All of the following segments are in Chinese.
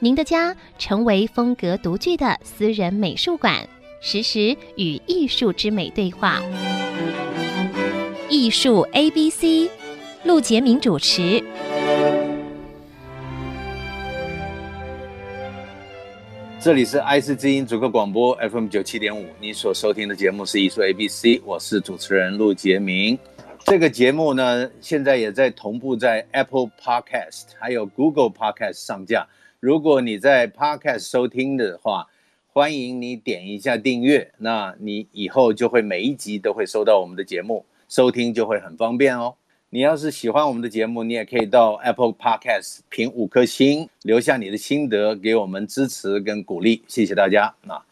您的家成为风格独具的私人美术馆，实时与艺术之美对话。艺术 A B C，陆杰明主持。这里是爱思之音主客广播 FM 九七点五，你所收听的节目是艺术 A B C，我是主持人陆杰明。这个节目呢，现在也在同步在 Apple Podcast 还有 Google Podcast 上架。如果你在 Podcast 收听的话，欢迎你点一下订阅，那你以后就会每一集都会收到我们的节目，收听就会很方便哦。你要是喜欢我们的节目，你也可以到 Apple Podcast 评五颗星，留下你的心得，给我们支持跟鼓励，谢谢大家。那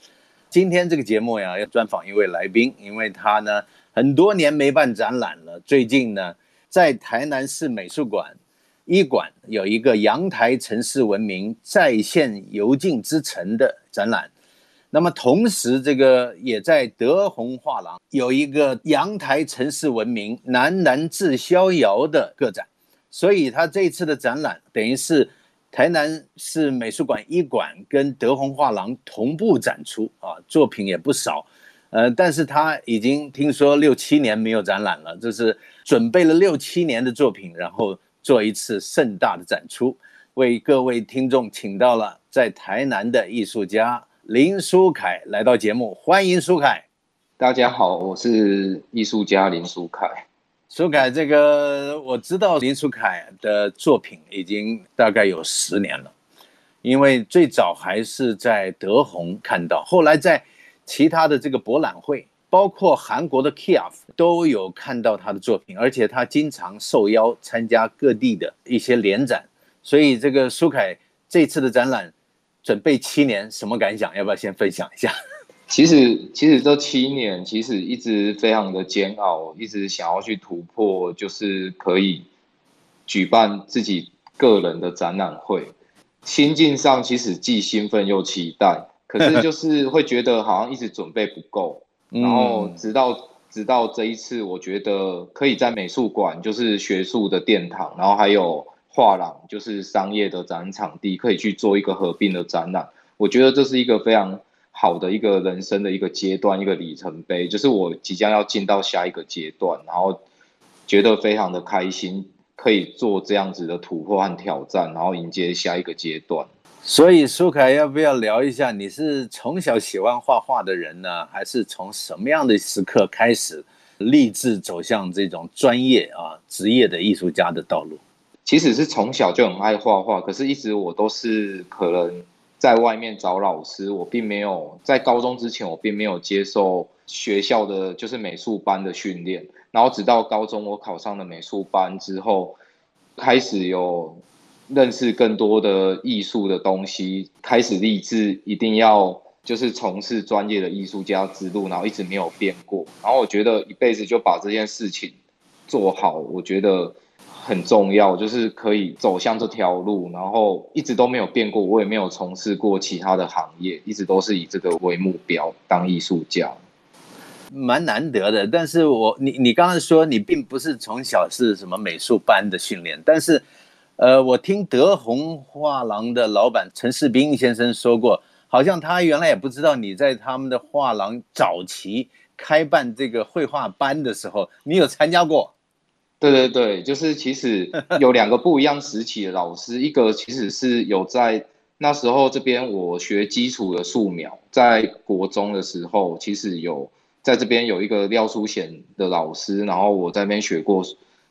今天这个节目呀，要专访一位来宾，因为他呢很多年没办展览了，最近呢在台南市美术馆一馆有一个阳台城市文明再现游境之城的展览。那么同时，这个也在德宏画廊有一个阳台城市文明南南至逍遥的个展，所以他这次的展览等于是台南市美术馆一馆跟德宏画廊同步展出啊，作品也不少，呃，但是他已经听说六七年没有展览了，就是准备了六七年的作品，然后做一次盛大的展出，为各位听众请到了在台南的艺术家。林书凯来到节目，欢迎书凯。大家好，我是艺术家林书凯。书凯，这个我知道林书凯的作品已经大概有十年了，因为最早还是在德宏看到，后来在其他的这个博览会，包括韩国的 KIAF 都有看到他的作品，而且他经常受邀参加各地的一些联展，所以这个苏凯这次的展览。准备七年，什么感想？要不要先分享一下？其实，其实这七年其实一直非常的煎熬，一直想要去突破，就是可以举办自己个人的展览会。心境上其实既兴奋又期待，可是就是会觉得好像一直准备不够。然后直到直到这一次，我觉得可以在美术馆，就是学术的殿堂，然后还有。画廊就是商业的展场地，可以去做一个合并的展览。我觉得这是一个非常好的一个人生的一个阶段，一个里程碑。就是我即将要进到下一个阶段，然后觉得非常的开心，可以做这样子的突破和挑战，然后迎接下一个阶段。所以苏凯要不要聊一下，你是从小喜欢画画的人呢，还是从什么样的时刻开始立志走向这种专业啊职业的艺术家的道路？其实是从小就很爱画画，可是一直我都是可能在外面找老师，我并没有在高中之前，我并没有接受学校的就是美术班的训练，然后直到高中我考上了美术班之后，开始有认识更多的艺术的东西，开始立志一定要就是从事专业的艺术家之路，然后一直没有变过，然后我觉得一辈子就把这件事情做好，我觉得。很重要，就是可以走向这条路，然后一直都没有变过。我也没有从事过其他的行业，一直都是以这个为目标当艺术家，蛮难得的。但是我你你刚刚说你并不是从小是什么美术班的训练，但是呃，我听德宏画廊的老板陈世斌先生说过，好像他原来也不知道你在他们的画廊早期开办这个绘画班的时候，你有参加过。对对对，就是其实 有两个不一样时期的老师，一个其实是有在那时候这边我学基础的素描，在国中的时候，其实有在这边有一个廖书贤的老师，然后我在那边学过，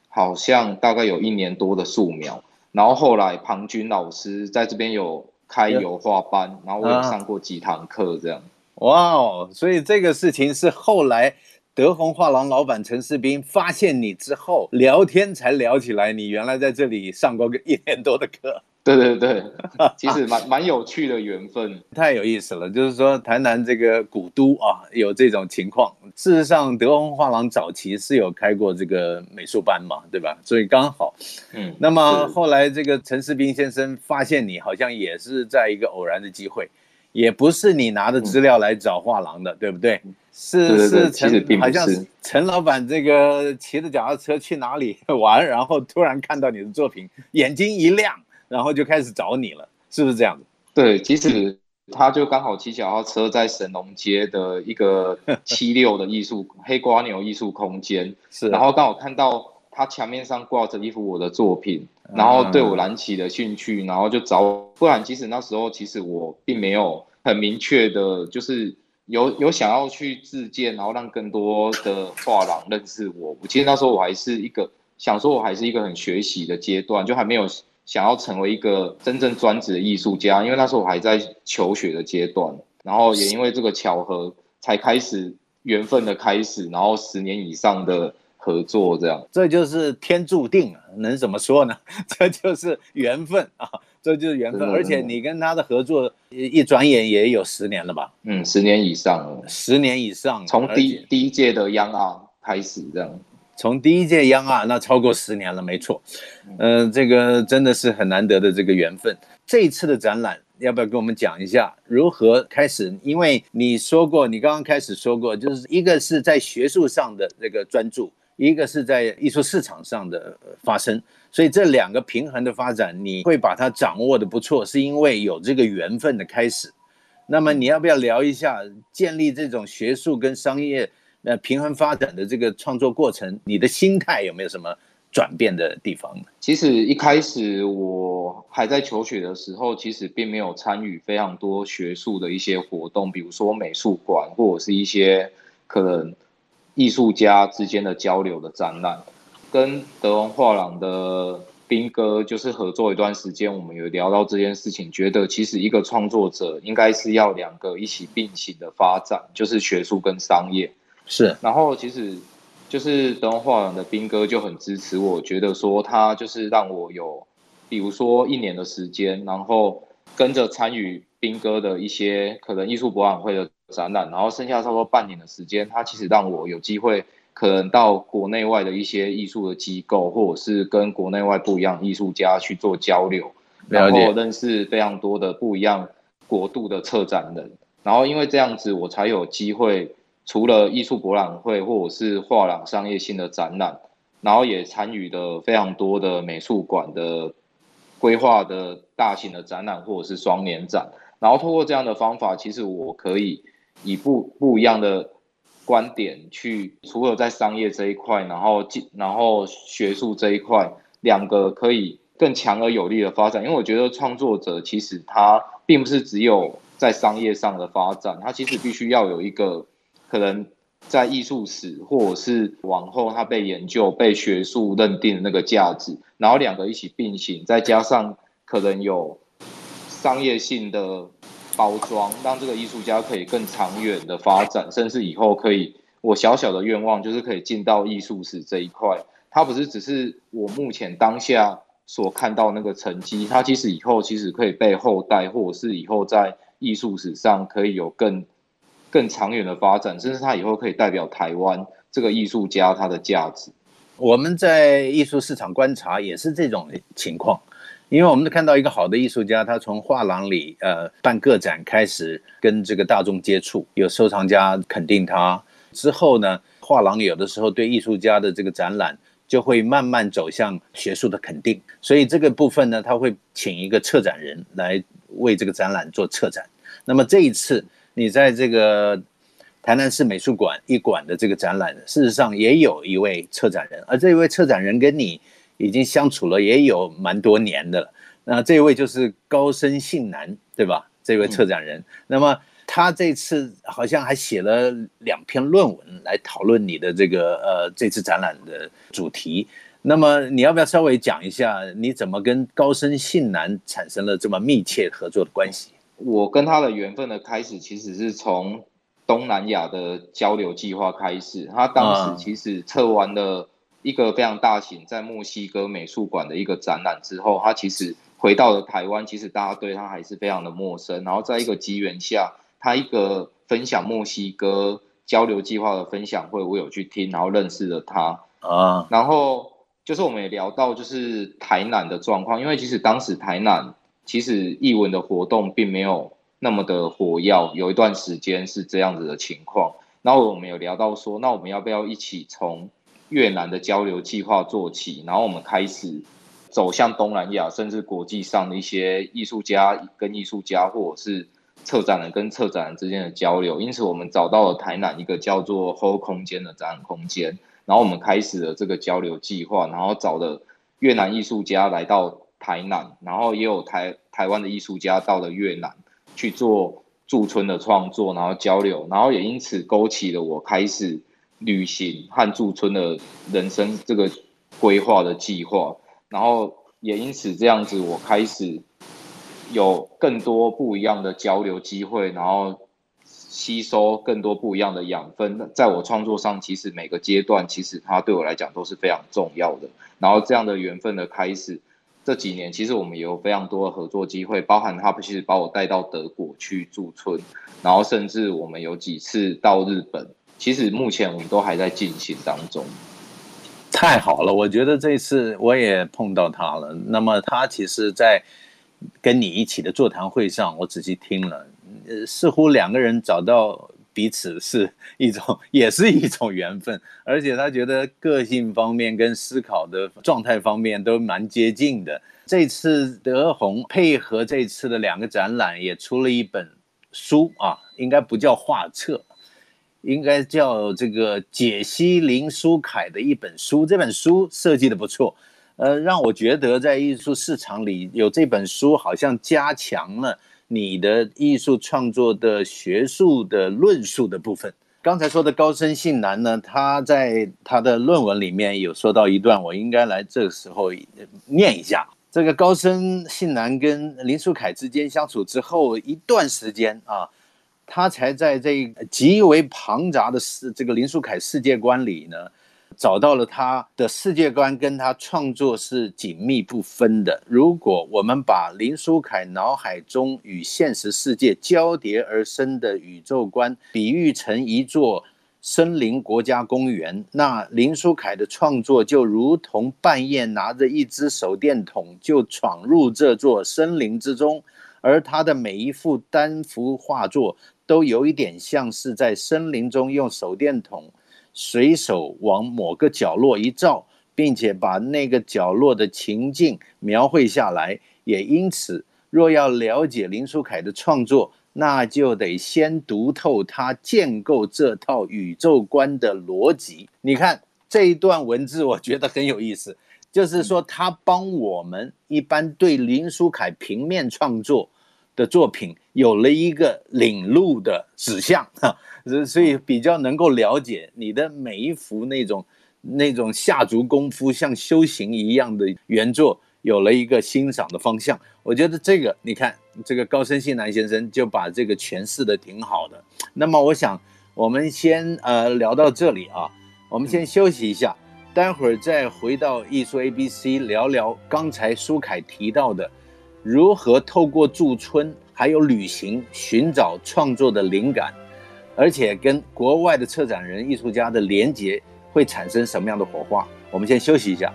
好像大概有一年多的素描，然后后来庞军老师在这边有开油画班，然后我有上过几堂课这样。哇哦，所以这个事情是后来。德宏画廊老板陈世斌发现你之后，聊天才聊起来。你原来在这里上过个一年多的课。对对对，其实蛮蛮有趣的缘分，太有意思了。就是说，台南这个古都啊，有这种情况。事实上，德文画廊早期是有开过这个美术班嘛，对吧？所以刚好，嗯。那么后来这个陈世斌先生发现你，好像也是在一个偶然的机会，也不是你拿着资料来找画廊的，嗯、对不对？是是陈，好像是陈老板这个骑着脚踏车去哪里玩，然后突然看到你的作品，眼睛一亮。然后就开始找你了，是不是这样子？对，其实他就刚好骑脚踏车在神农街的一个 七六的艺术黑瓜牛艺术空间，是，然后刚好看到他墙面上挂着一幅我的作品，然后对我燃起了兴趣，然后就找我。不然其实那时候其实我并没有很明确的，就是有有想要去自荐，然后让更多的画廊认识我我。其实那时候我还是一个想说，我还是一个很学习的阶段，就还没有。想要成为一个真正专职的艺术家，因为那时候我还在求学的阶段，然后也因为这个巧合，才开始缘分的开始，然后十年以上的合作，这样，这就是天注定啊，能怎么说呢？这就是缘分啊，这就是缘分。而且你跟他的合作，一转眼也有十年了吧？嗯，十年以上了，十年以上，从第第一届的 Young Art 开始这样。从第一届 Young Art，那超过十年了，没错，嗯、呃，这个真的是很难得的这个缘分。这一次的展览，要不要跟我们讲一下如何开始？因为你说过，你刚刚开始说过，就是一个是在学术上的这个专注，一个是在艺术市场上的发生，所以这两个平衡的发展，你会把它掌握的不错，是因为有这个缘分的开始。那么你要不要聊一下建立这种学术跟商业？那平衡发展的这个创作过程，你的心态有没有什么转变的地方呢？其实一开始我还在求学的时候，其实并没有参与非常多学术的一些活动，比如说美术馆或者是一些可能艺术家之间的交流的展览。跟德文画廊的兵哥就是合作一段时间，我们有聊到这件事情，觉得其实一个创作者应该是要两个一起并行的发展，就是学术跟商业。是，然后其实就是德文画廊的斌哥就很支持我，觉得说他就是让我有，比如说一年的时间，然后跟着参与斌哥的一些可能艺术博览会的展览，然后剩下差不多半年的时间，他其实让我有机会可能到国内外的一些艺术的机构，或者是跟国内外不一样艺术家去做交流，然后认识非常多的不一样国度的策展人，然后因为这样子，我才有机会。除了艺术博览会或者是画廊商业性的展览，然后也参与了非常多的美术馆的规划的大型的展览或者是双年展，然后通过这样的方法，其实我可以以不不一样的观点去，除了在商业这一块，然后进然后学术这一块，两个可以更强而有力的发展。因为我觉得创作者其实他并不是只有在商业上的发展，他其实必须要有一个。可能在艺术史，或者是往后他被研究、被学术认定的那个价值，然后两个一起并行，再加上可能有商业性的包装，让这个艺术家可以更长远的发展，甚至以后可以，我小小的愿望就是可以进到艺术史这一块。它不是只是我目前当下所看到那个成绩，它其实以后其实可以被后代，或者是以后在艺术史上可以有更。更长远的发展，甚至他以后可以代表台湾这个艺术家他的价值。我们在艺术市场观察也是这种情况，因为我们都看到一个好的艺术家，他从画廊里呃办个展开始，跟这个大众接触，有收藏家肯定他之后呢，画廊有的时候对艺术家的这个展览就会慢慢走向学术的肯定，所以这个部分呢，他会请一个策展人来为这个展览做策展。那么这一次。你在这个台南市美术馆一馆的这个展览，事实上也有一位策展人，而这一位策展人跟你已经相处了也有蛮多年的了。那这一位就是高森信男，对吧？这位策展人，嗯、那么他这次好像还写了两篇论文来讨论你的这个呃这次展览的主题。那么你要不要稍微讲一下，你怎么跟高森信男产生了这么密切合作的关系？我跟他的缘分的开始，其实是从东南亚的交流计划开始。他当时其实测完了一个非常大型在墨西哥美术馆的一个展览之后，他其实回到了台湾，其实大家对他还是非常的陌生。然后在一个机缘下，他一个分享墨西哥交流计划的分享会，我有去听，然后认识了他啊。然后就是我们也聊到就是台南的状况，因为其实当时台南其实艺文的活动并没有那么的火药，有一段时间是这样子的情况。然后我们有聊到说，那我们要不要一起从越南的交流计划做起，然后我们开始走向东南亚，甚至国际上的一些艺术家跟艺术家，或者是策展人跟策展人之间的交流。因此，我们找到了台南一个叫做 Whole 空间的展览空间，然后我们开始了这个交流计划，然后找了越南艺术家来到台南，然后也有台台湾的艺术家到了越南去做。驻村的创作，然后交流，然后也因此勾起了我开始旅行和驻村的人生这个规划的计划，然后也因此这样子，我开始有更多不一样的交流机会，然后吸收更多不一样的养分。在我创作上，其实每个阶段，其实它对我来讲都是非常重要的。然后这样的缘分的开始。这几年其实我们有非常多的合作机会，包含他其实把我带到德国去驻村，然后甚至我们有几次到日本，其实目前我们都还在进行当中。太好了，我觉得这次我也碰到他了。那么他其实，在跟你一起的座谈会上，我仔细听了，似乎两个人找到。彼此是 一种，也是一种缘分，而且他觉得个性方面跟思考的状态方面都蛮接近的。这次德宏配合这次的两个展览，也出了一本书啊，应该不叫画册，应该叫这个解析林书凯的一本书。这本书设计的不错，呃，让我觉得在艺术市场里有这本书，好像加强了。你的艺术创作的学术的论述的部分，刚才说的高深信男呢，他在他的论文里面有说到一段，我应该来这个时候念一下。这个高深信男跟林书凯之间相处之后一段时间啊，他才在这极为庞杂的世这个林书凯世界观里呢。找到了他的世界观，跟他创作是紧密不分的。如果我们把林书凯脑海中与现实世界交叠而生的宇宙观比喻成一座森林国家公园，那林书凯的创作就如同半夜拿着一支手电筒就闯入这座森林之中，而他的每一幅单幅画作都有一点像是在森林中用手电筒。随手往某个角落一照，并且把那个角落的情境描绘下来。也因此，若要了解林书凯的创作，那就得先读透他建构这套宇宙观的逻辑。你看这一段文字，我觉得很有意思，就是说他帮我们一般对林书凯平面创作的作品有了一个领路的指向。哈所以比较能够了解你的每一幅那种那种下足功夫像修行一样的原作，有了一个欣赏的方向。我觉得这个你看，这个高森信男先生就把这个诠释的挺好的。那么我想我们先呃聊到这里啊，我们先休息一下，待会儿再回到艺术 ABC 聊聊刚才书凯提到的如何透过驻村还有旅行寻找创作的灵感。而且跟国外的策展人、艺术家的连结会产生什么样的火花？我们先休息一下。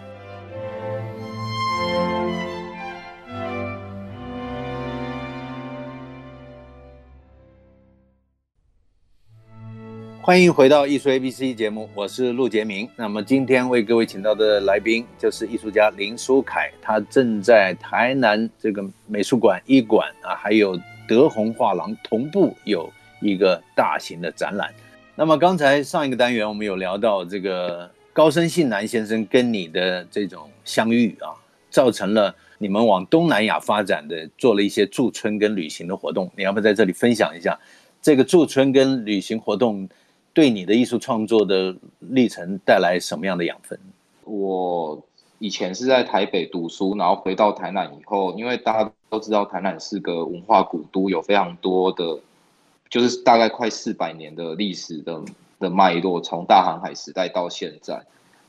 欢迎回到艺术 ABC 节目，我是陆杰明。那么今天为各位请到的来宾就是艺术家林书凯，他正在台南这个美术馆一馆啊，还有德宏画廊同步有。一个大型的展览。那么刚才上一个单元我们有聊到这个高森信男先生跟你的这种相遇啊，造成了你们往东南亚发展的，做了一些驻村跟旅行的活动。你要不要在这里分享一下这个驻村跟旅行活动对你的艺术创作的历程带来什么样的养分？我以前是在台北读书，然后回到台南以后，因为大家都知道台南是个文化古都，有非常多的。就是大概快四百年的历史的的脉络，从大航海时代到现在。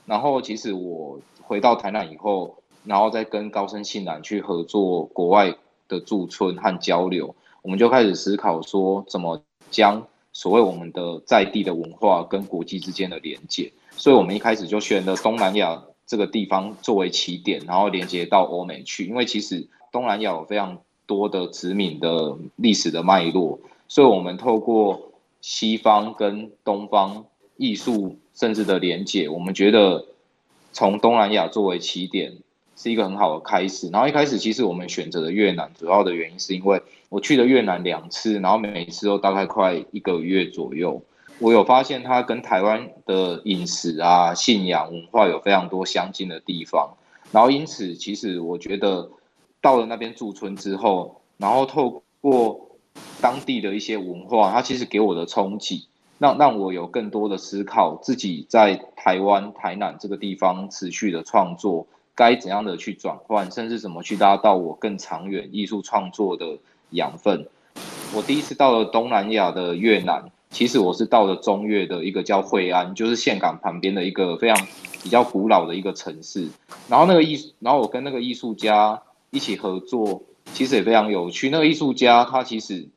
然后，其实我回到台南以后，然后再跟高森信男去合作国外的驻村和交流，我们就开始思考说，怎么将所谓我们的在地的文化跟国际之间的连接。所以我们一开始就选了东南亚这个地方作为起点，然后连接到欧美去。因为其实东南亚有非常多的殖民的历史的脉络，所以我们透过西方跟东方艺术甚至的连接，我们觉得从东南亚作为起点。是一个很好的开始。然后一开始，其实我们选择的越南，主要的原因是因为我去了越南两次，然后每一次都大概快一个月左右。我有发现它跟台湾的饮食啊、信仰、文化有非常多相近的地方。然后因此，其实我觉得到了那边驻村之后，然后透过当地的一些文化，它其实给我的冲击，让让我有更多的思考，自己在台湾台南这个地方持续的创作。该怎样的去转换，甚至怎么去拉到我更长远艺术创作的养分？我第一次到了东南亚的越南，其实我是到了中越的一个叫惠安，就是岘港旁边的一个非常比较古老的一个城市。然后那个艺，然后我跟那个艺术家一起合作，其实也非常有趣。那个艺术家他其实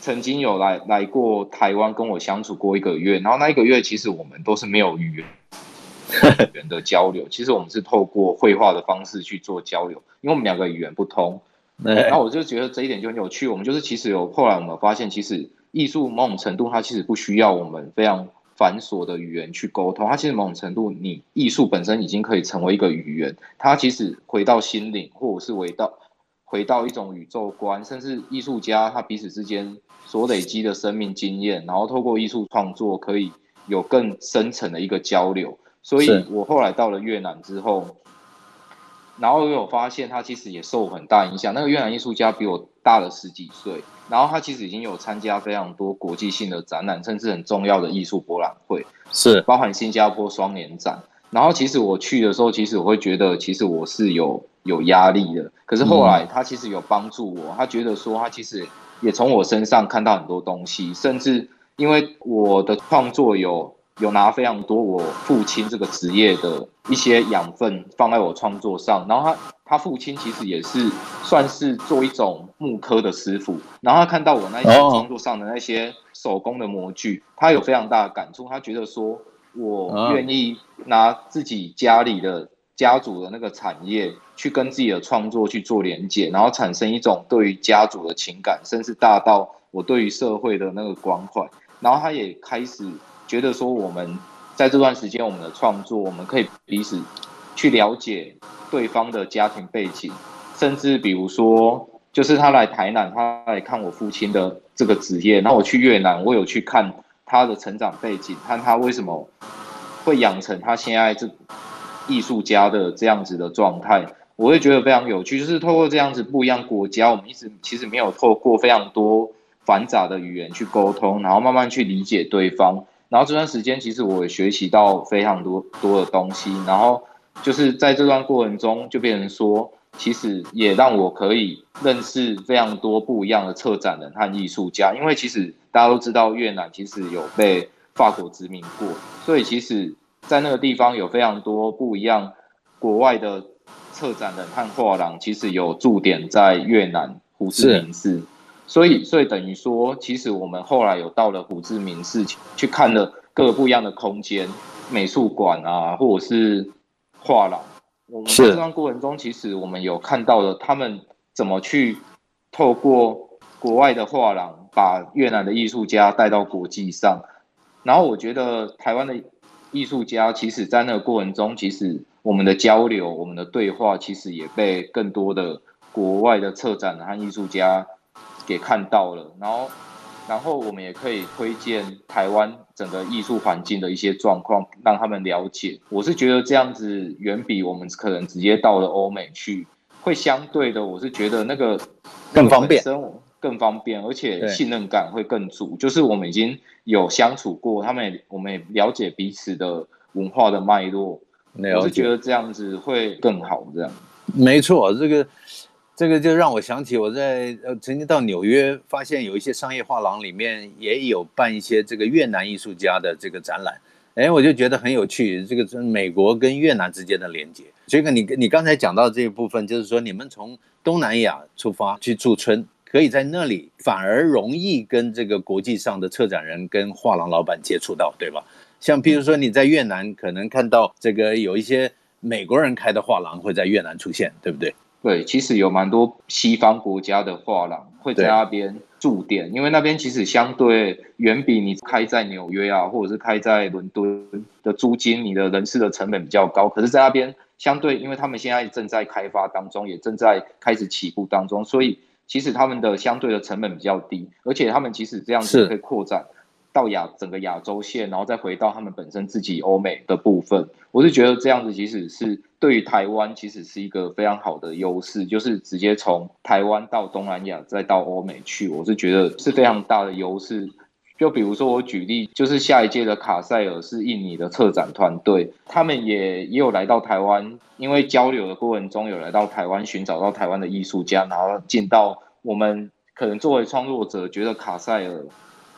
曾经有来来过台湾跟我相处过一个月，然后那一个月其实我们都是没有语言。语言的交流，其实我们是透过绘画的方式去做交流，因为我们两个语言不通。然后我就觉得这一点就很有趣。我们就是其实有后来我们发现，其实艺术某种程度它其实不需要我们非常繁琐的语言去沟通，它其实某种程度你艺术本身已经可以成为一个语言。它其实回到心灵，或者是回到回到一种宇宙观，甚至艺术家他彼此之间所累积的生命经验，然后透过艺术创作可以有更深层的一个交流。所以我后来到了越南之后，然后我有发现他其实也受很大影响。那个越南艺术家比我大了十几岁，然后他其实已经有参加非常多国际性的展览，甚至很重要的艺术博览会，是包含新加坡双年展。然后其实我去的时候，其实我会觉得其实我是有有压力的。可是后来他其实有帮助我，他觉得说他其实也从我身上看到很多东西，甚至因为我的创作有。有拿非常多我父亲这个职业的一些养分放在我创作上，然后他他父亲其实也是算是做一种木科的师傅，然后他看到我那些创作上的那些手工的模具，他有非常大的感触，他觉得说我愿意拿自己家里的家族的那个产业去跟自己的创作去做连接，然后产生一种对于家族的情感，甚至大到我对于社会的那个关怀，然后他也开始。觉得说我们在这段时间，我们的创作，我们可以彼此去了解对方的家庭背景，甚至比如说，就是他来台南，他来看我父亲的这个职业，然后我去越南，我有去看他的成长背景，看他为什么会养成他现在这艺术家的这样子的状态，我会觉得非常有趣。就是透过这样子不一样国家，我们一直其实没有透过非常多繁杂的语言去沟通，然后慢慢去理解对方。然后这段时间，其实我也学习到非常多多的东西。然后就是在这段过程中，就变成说，其实也让我可以认识非常多不一样的策展人和艺术家。因为其实大家都知道，越南其实有被法国殖民过，所以其实在那个地方有非常多不一样国外的策展人和画廊，其实有驻点在越南胡志明市。所以，所以等于说，其实我们后来有到了胡志明市去看了各个不一样的空间，美术馆啊，或者是画廊。我们在这段过程中，其实我们有看到了他们怎么去透过国外的画廊，把越南的艺术家带到国际上。然后，我觉得台湾的艺术家，其实在那个过程中，其实我们的交流、我们的对话，其实也被更多的国外的策展和艺术家。给看到了，然后，然后我们也可以推荐台湾整个艺术环境的一些状况，让他们了解。我是觉得这样子远比我们可能直接到了欧美去，会相对的，我是觉得那个更方便，更方便，而且信任感会更足。就是我们已经有相处过，他们也我们也了解彼此的文化的脉络，我是觉得这样子会更好。这样，没错，这个。这个就让我想起我在呃曾经到纽约，发现有一些商业画廊里面也有办一些这个越南艺术家的这个展览，哎，我就觉得很有趣，这个美国跟越南之间的连接，这个你跟你刚才讲到这一部分，就是说你们从东南亚出发去驻村，可以在那里反而容易跟这个国际上的策展人跟画廊老板接触到，对吧？像比如说你在越南可能看到这个有一些美国人开的画廊会在越南出现，对不对？对，其实有蛮多西方国家的画廊会在那边驻店，因为那边其实相对远比你开在纽约啊，或者是开在伦敦的租金，你的人事的成本比较高。可是，在那边相对，因为他们现在正在开发当中，也正在开始起步当中，所以其实他们的相对的成本比较低，而且他们其实这样子可以扩展。到亚整个亚洲线，然后再回到他们本身自己欧美的部分，我是觉得这样子其实是对于台湾其实是一个非常好的优势，就是直接从台湾到东南亚再到欧美去，我是觉得是非常大的优势。就比如说我举例，就是下一届的卡塞尔是印尼的策展团队，他们也也有来到台湾，因为交流的过程中有来到台湾寻找到台湾的艺术家，然后进到我们可能作为创作者觉得卡塞尔。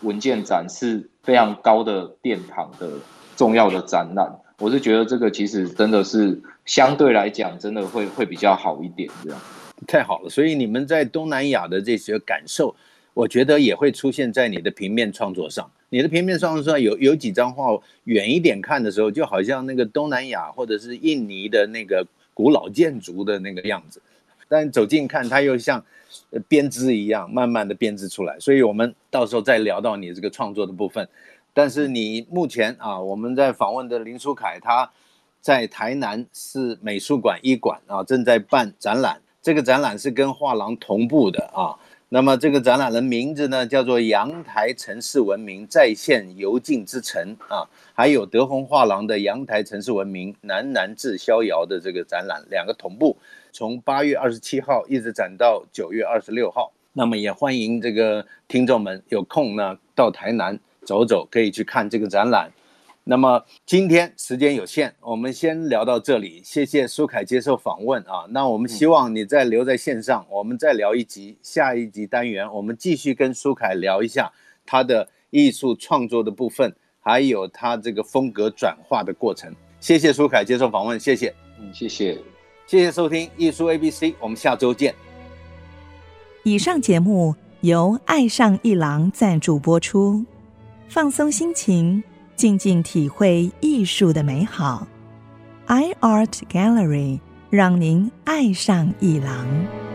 文件展是非常高的殿堂的重要的展览，我是觉得这个其实真的是相对来讲，真的会会比较好一点，这样。太好了，所以你们在东南亚的这些感受，我觉得也会出现在你的平面创作上。你的平面创作上有有几张画，远一点看的时候，就好像那个东南亚或者是印尼的那个古老建筑的那个样子，但走近看，它又像。编织一样，慢慢的编织出来，所以我们到时候再聊到你这个创作的部分。但是你目前啊，我们在访问的林书凯，他在台南市美术馆一馆啊，正在办展览。这个展览是跟画廊同步的啊。那么这个展览的名字呢，叫做《阳台城市文明再现游境之城》啊，还有德宏画廊的《阳台城市文明南南至逍遥》的这个展览，两个同步。从八月二十七号一直展到九月二十六号，那么也欢迎这个听众们有空呢到台南走走，可以去看这个展览。那么今天时间有限，我们先聊到这里。谢谢苏凯接受访问啊，那我们希望你再留在线上，我们再聊一集，下一集单元我们继续跟苏凯聊一下他的艺术创作的部分，还有他这个风格转化的过程。谢谢苏凯接受访问，谢谢，嗯，谢谢。谢谢收听艺术 ABC，我们下周见。以上节目由爱上一郎赞助播出，放松心情，静静体会艺术的美好。iArt Gallery 让您爱上一郎。